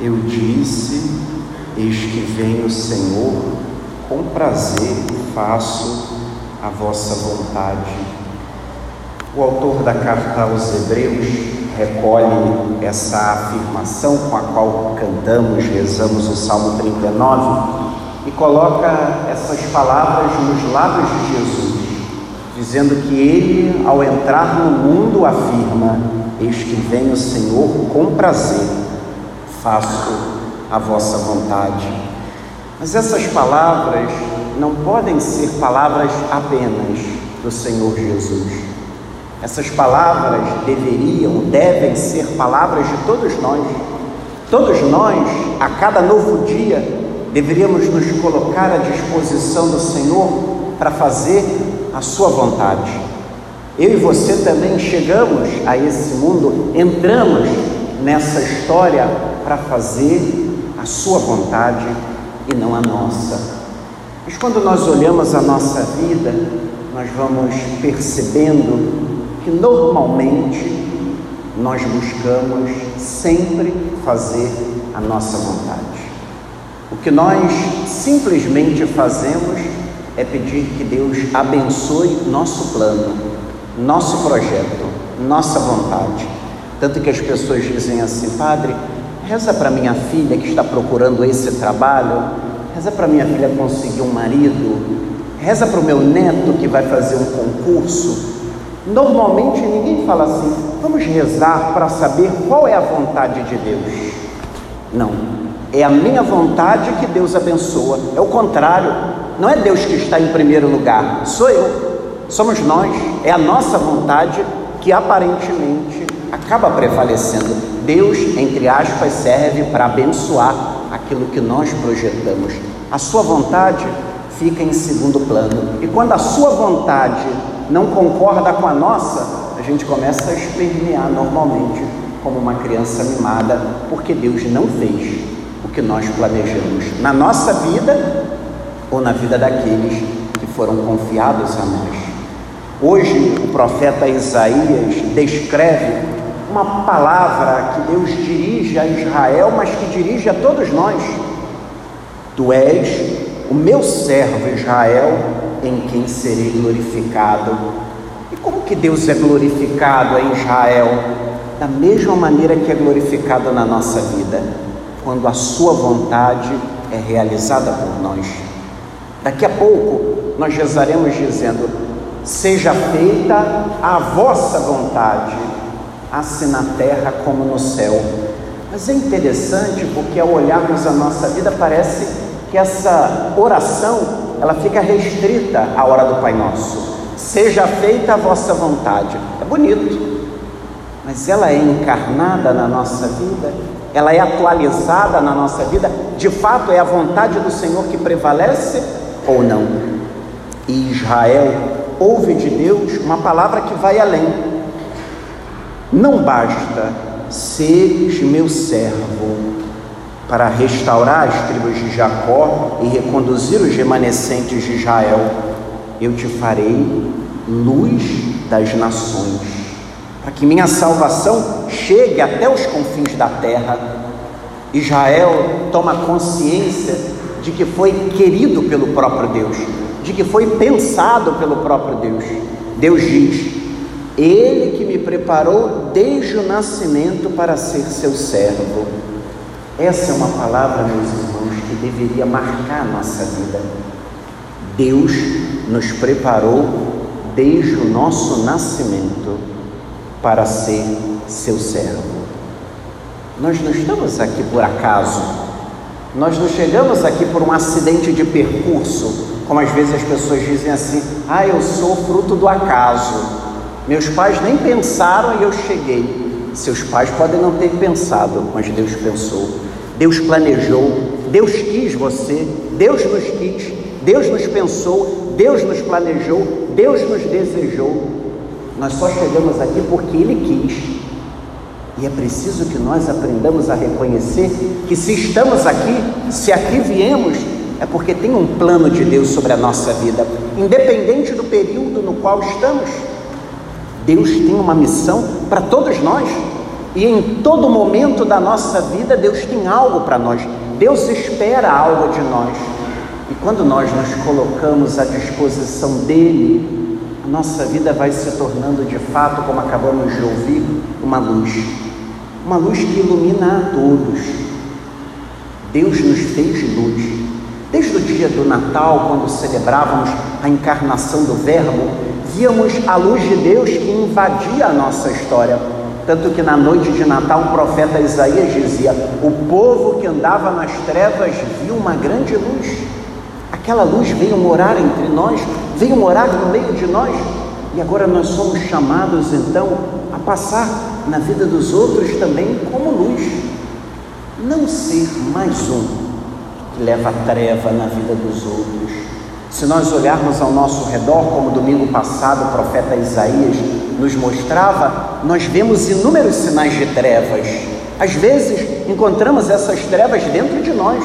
Eu disse: Eis que vem o Senhor, com prazer faço a vossa vontade. O autor da carta aos Hebreus recolhe essa afirmação com a qual cantamos, rezamos o Salmo 39 e coloca essas palavras nos lábios de Jesus, dizendo que ele, ao entrar no mundo, afirma: Eis que vem o Senhor com prazer faço a vossa vontade. Mas essas palavras não podem ser palavras apenas do Senhor Jesus. Essas palavras deveriam, devem ser palavras de todos nós. Todos nós, a cada novo dia, deveríamos nos colocar à disposição do Senhor para fazer a Sua vontade. Eu e você também chegamos a esse mundo, entramos nessa história para fazer a Sua vontade e não a nossa. Mas quando nós olhamos a nossa vida, nós vamos percebendo que normalmente nós buscamos sempre fazer a nossa vontade. O que nós simplesmente fazemos é pedir que Deus abençoe nosso plano, nosso projeto, nossa vontade. Tanto que as pessoas dizem assim, Padre, Reza para minha filha que está procurando esse trabalho. Reza para minha filha conseguir um marido. Reza para o meu neto que vai fazer um concurso. Normalmente ninguém fala assim, vamos rezar para saber qual é a vontade de Deus. Não, é a minha vontade que Deus abençoa. É o contrário, não é Deus que está em primeiro lugar, sou eu, somos nós, é a nossa vontade que aparentemente acaba prevalecendo. Deus, entre aspas, serve para abençoar aquilo que nós projetamos. A sua vontade fica em segundo plano. E quando a sua vontade não concorda com a nossa, a gente começa a espernear normalmente como uma criança mimada, porque Deus não fez o que nós planejamos na nossa vida ou na vida daqueles que foram confiados a nós. Hoje, o profeta Isaías descreve uma palavra que Deus dirige a Israel, mas que dirige a todos nós. Tu és o meu servo Israel, em quem serei glorificado. E como que Deus é glorificado em Israel? Da mesma maneira que é glorificado na nossa vida, quando a sua vontade é realizada por nós. Daqui a pouco nós rezaremos dizendo: Seja feita a vossa vontade assim na terra como no céu. Mas é interessante porque ao olharmos a nossa vida parece que essa oração ela fica restrita à hora do Pai Nosso. Seja feita a vossa vontade. É bonito, mas ela é encarnada na nossa vida, ela é atualizada na nossa vida. De fato, é a vontade do Senhor que prevalece ou não? E Israel ouve de Deus uma palavra que vai além. Não basta seres meu servo para restaurar as tribos de Jacó e reconduzir os remanescentes de Israel. Eu te farei luz das nações, para que minha salvação chegue até os confins da terra. Israel toma consciência de que foi querido pelo próprio Deus, de que foi pensado pelo próprio Deus. Deus diz: ele que me preparou desde o nascimento para ser seu servo. Essa é uma palavra, meus irmãos, que deveria marcar a nossa vida. Deus nos preparou desde o nosso nascimento para ser seu servo. Nós não estamos aqui por acaso, nós não chegamos aqui por um acidente de percurso, como às vezes as pessoas dizem assim: ah, eu sou fruto do acaso. Meus pais nem pensaram e eu cheguei. Seus pais podem não ter pensado, mas Deus pensou. Deus planejou, Deus quis você, Deus nos quis, Deus nos pensou, Deus nos planejou, Deus nos desejou. Nós só chegamos aqui porque Ele quis. E é preciso que nós aprendamos a reconhecer que se estamos aqui, se aqui viemos, é porque tem um plano de Deus sobre a nossa vida, independente do período no qual estamos. Deus tem uma missão para todos nós. E em todo momento da nossa vida, Deus tem algo para nós. Deus espera algo de nós. E quando nós nos colocamos à disposição dele, a nossa vida vai se tornando de fato, como acabamos de ouvir, uma luz. Uma luz que ilumina a todos. Deus nos fez luz. Desde o dia do Natal, quando celebrávamos a encarnação do Verbo, víamos a luz de Deus que invadia a nossa história. Tanto que na noite de Natal, o profeta Isaías dizia: O povo que andava nas trevas viu uma grande luz. Aquela luz veio morar entre nós, veio morar no meio de nós, e agora nós somos chamados então a passar na vida dos outros também como luz. Não ser mais um que leva treva na vida dos outros. Se nós olharmos ao nosso redor, como domingo passado o profeta Isaías nos mostrava, nós vemos inúmeros sinais de trevas. Às vezes encontramos essas trevas dentro de nós,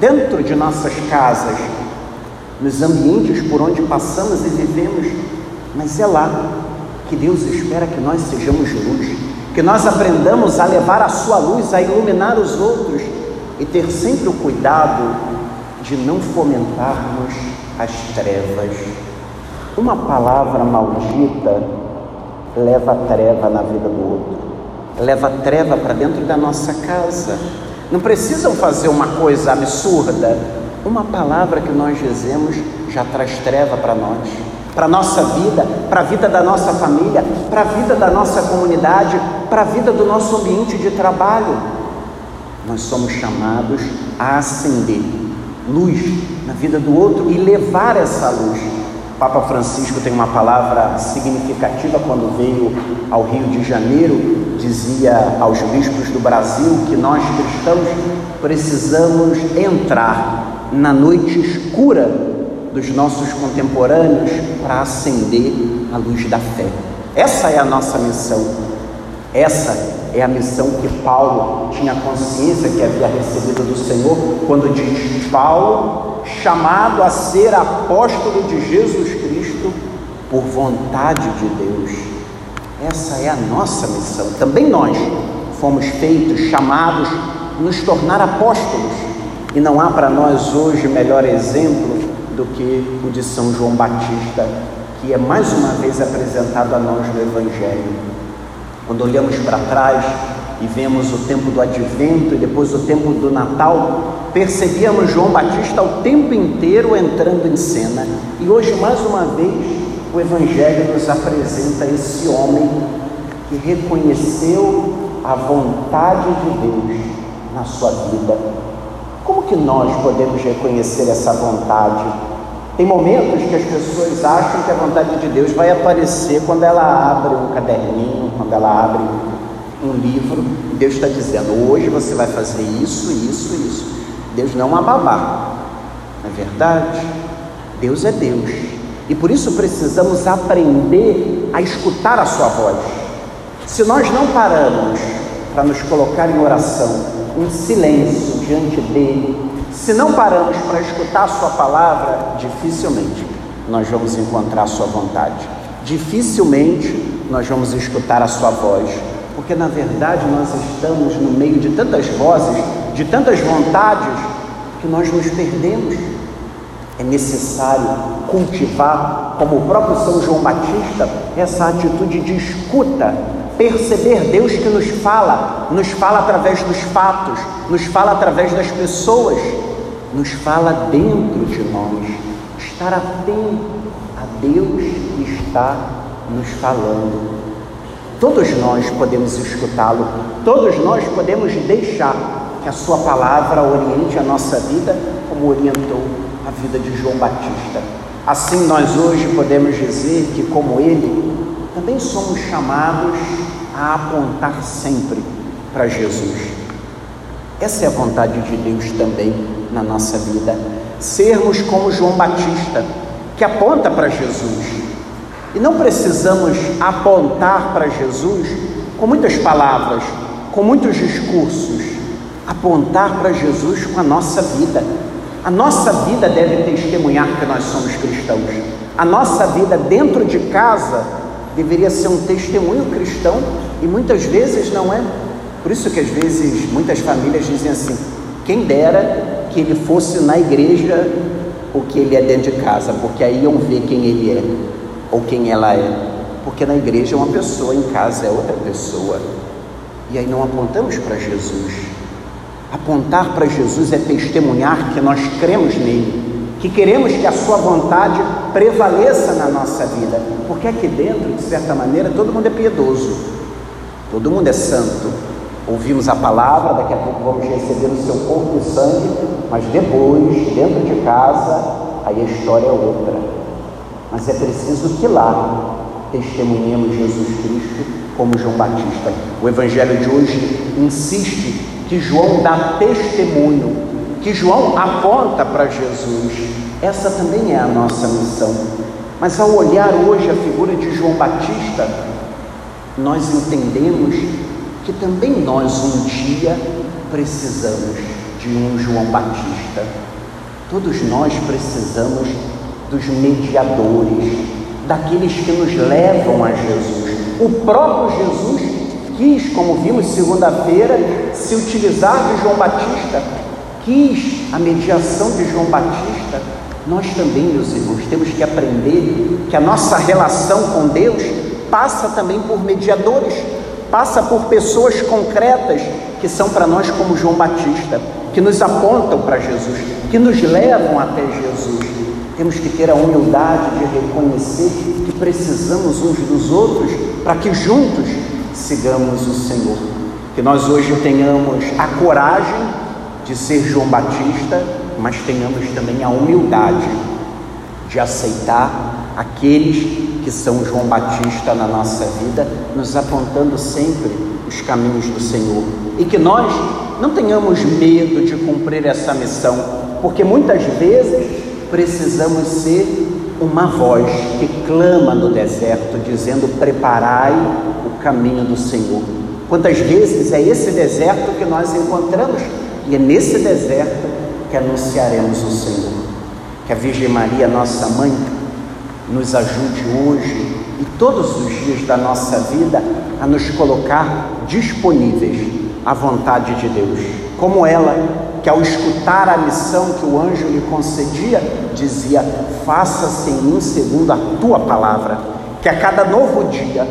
dentro de nossas casas, nos ambientes por onde passamos e vivemos, mas é lá que Deus espera que nós sejamos luz, que nós aprendamos a levar a sua luz, a iluminar os outros e ter sempre o cuidado de não fomentarmos as trevas. Uma palavra maldita leva treva na vida do outro, leva treva para dentro da nossa casa. Não precisam fazer uma coisa absurda. Uma palavra que nós dizemos já traz treva para nós, para a nossa vida, para a vida da nossa família, para a vida da nossa comunidade, para a vida do nosso ambiente de trabalho. Nós somos chamados a acender luz na vida do outro e levar essa luz. O Papa Francisco tem uma palavra significativa quando veio ao Rio de Janeiro, dizia aos bispos do Brasil que nós cristãos precisamos entrar na noite escura dos nossos contemporâneos para acender a luz da fé. Essa é a nossa missão. Essa é a missão que Paulo tinha consciência que havia recebido do Senhor, quando diz: Paulo, chamado a ser apóstolo de Jesus Cristo por vontade de Deus. Essa é a nossa missão. Também nós fomos feitos, chamados, nos tornar apóstolos. E não há para nós hoje melhor exemplo do que o de São João Batista, que é mais uma vez apresentado a nós no Evangelho. Quando olhamos para trás e vemos o tempo do advento e depois o tempo do Natal, percebíamos João Batista o tempo inteiro entrando em cena. E hoje, mais uma vez, o Evangelho nos apresenta esse homem que reconheceu a vontade de Deus na sua vida. Como que nós podemos reconhecer essa vontade? Tem momentos que as pessoas acham que a vontade de Deus vai aparecer quando ela abre um caderninho, quando ela abre um livro. Deus está dizendo: hoje você vai fazer isso, isso, isso. Deus não é babá, não é verdade? Deus é Deus. E por isso precisamos aprender a escutar a Sua voz. Se nós não paramos para nos colocar em oração, em silêncio diante dEle, se não paramos para escutar a Sua palavra, dificilmente nós vamos encontrar a Sua vontade. Dificilmente nós vamos escutar a Sua voz, porque na verdade nós estamos no meio de tantas vozes, de tantas vontades, que nós nos perdemos. É necessário cultivar, como o próprio São João Batista, essa atitude de escuta perceber Deus que nos fala, nos fala através dos fatos, nos fala através das pessoas, nos fala dentro de nós. Estar atento a Deus que está nos falando. Todos nós podemos escutá-lo, todos nós podemos deixar que a Sua palavra oriente a nossa vida, como orientou a vida de João Batista. Assim, nós hoje podemos dizer que, como ele, também somos chamados a apontar sempre para Jesus. Essa é a vontade de Deus também na nossa vida. Sermos como João Batista, que aponta para Jesus. E não precisamos apontar para Jesus com muitas palavras, com muitos discursos. Apontar para Jesus com a nossa vida. A nossa vida deve testemunhar que nós somos cristãos. A nossa vida dentro de casa deveria ser um testemunho cristão e muitas vezes não é Por isso que às vezes muitas famílias dizem assim: quem dera que ele fosse na igreja o que ele é dentro de casa, porque aí iam ver quem ele é ou quem ela é. Porque na igreja é uma pessoa, em casa é outra pessoa. E aí não apontamos para Jesus. Apontar para Jesus é testemunhar que nós cremos nele, que queremos que a sua vontade prevaleça na nossa vida. Porque aqui dentro, de certa maneira, todo mundo é piedoso, todo mundo é santo. Ouvimos a palavra, daqui a pouco vamos receber o seu corpo e sangue, mas depois, dentro de casa, aí a história é outra. Mas é preciso que lá testemunhemos Jesus Cristo como João Batista. O Evangelho de hoje insiste que João dá testemunho, que João aponta para Jesus. Essa também é a nossa missão. Mas ao olhar hoje a figura de João Batista, nós entendemos que também nós um dia precisamos de um João Batista. Todos nós precisamos dos mediadores, daqueles que nos levam a Jesus. O próprio Jesus quis, como vimos segunda-feira, se utilizar de João Batista, quis a mediação de João Batista. Nós também, meus irmãos, temos que aprender que a nossa relação com Deus passa também por mediadores, passa por pessoas concretas que são para nós como João Batista, que nos apontam para Jesus, que nos levam até Jesus. Temos que ter a humildade de reconhecer que precisamos uns dos outros para que juntos sigamos o Senhor. Que nós hoje tenhamos a coragem de ser João Batista, mas tenhamos também a humildade de aceitar aqueles que são João Batista na nossa vida, nos apontando sempre os caminhos do Senhor. E que nós não tenhamos medo de cumprir essa missão, porque muitas vezes precisamos ser uma voz que clama no deserto, dizendo: Preparai o caminho do Senhor. Quantas vezes é esse deserto que nós encontramos e é nesse deserto que anunciaremos o Senhor. Que a Virgem Maria, nossa mãe, nos ajude hoje e todos os dias da nossa vida a nos colocar disponíveis à vontade de Deus, como ela que ao escutar a missão que o anjo lhe concedia, dizia: Faça-se em mim segundo a tua palavra. Que a cada novo dia,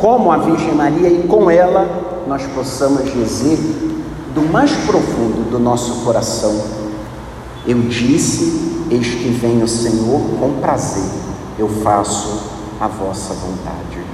como a Virgem Maria e com ela, nós possamos dizer do mais profundo do nosso coração: Eu disse, eis que vem o Senhor com prazer, eu faço a vossa vontade.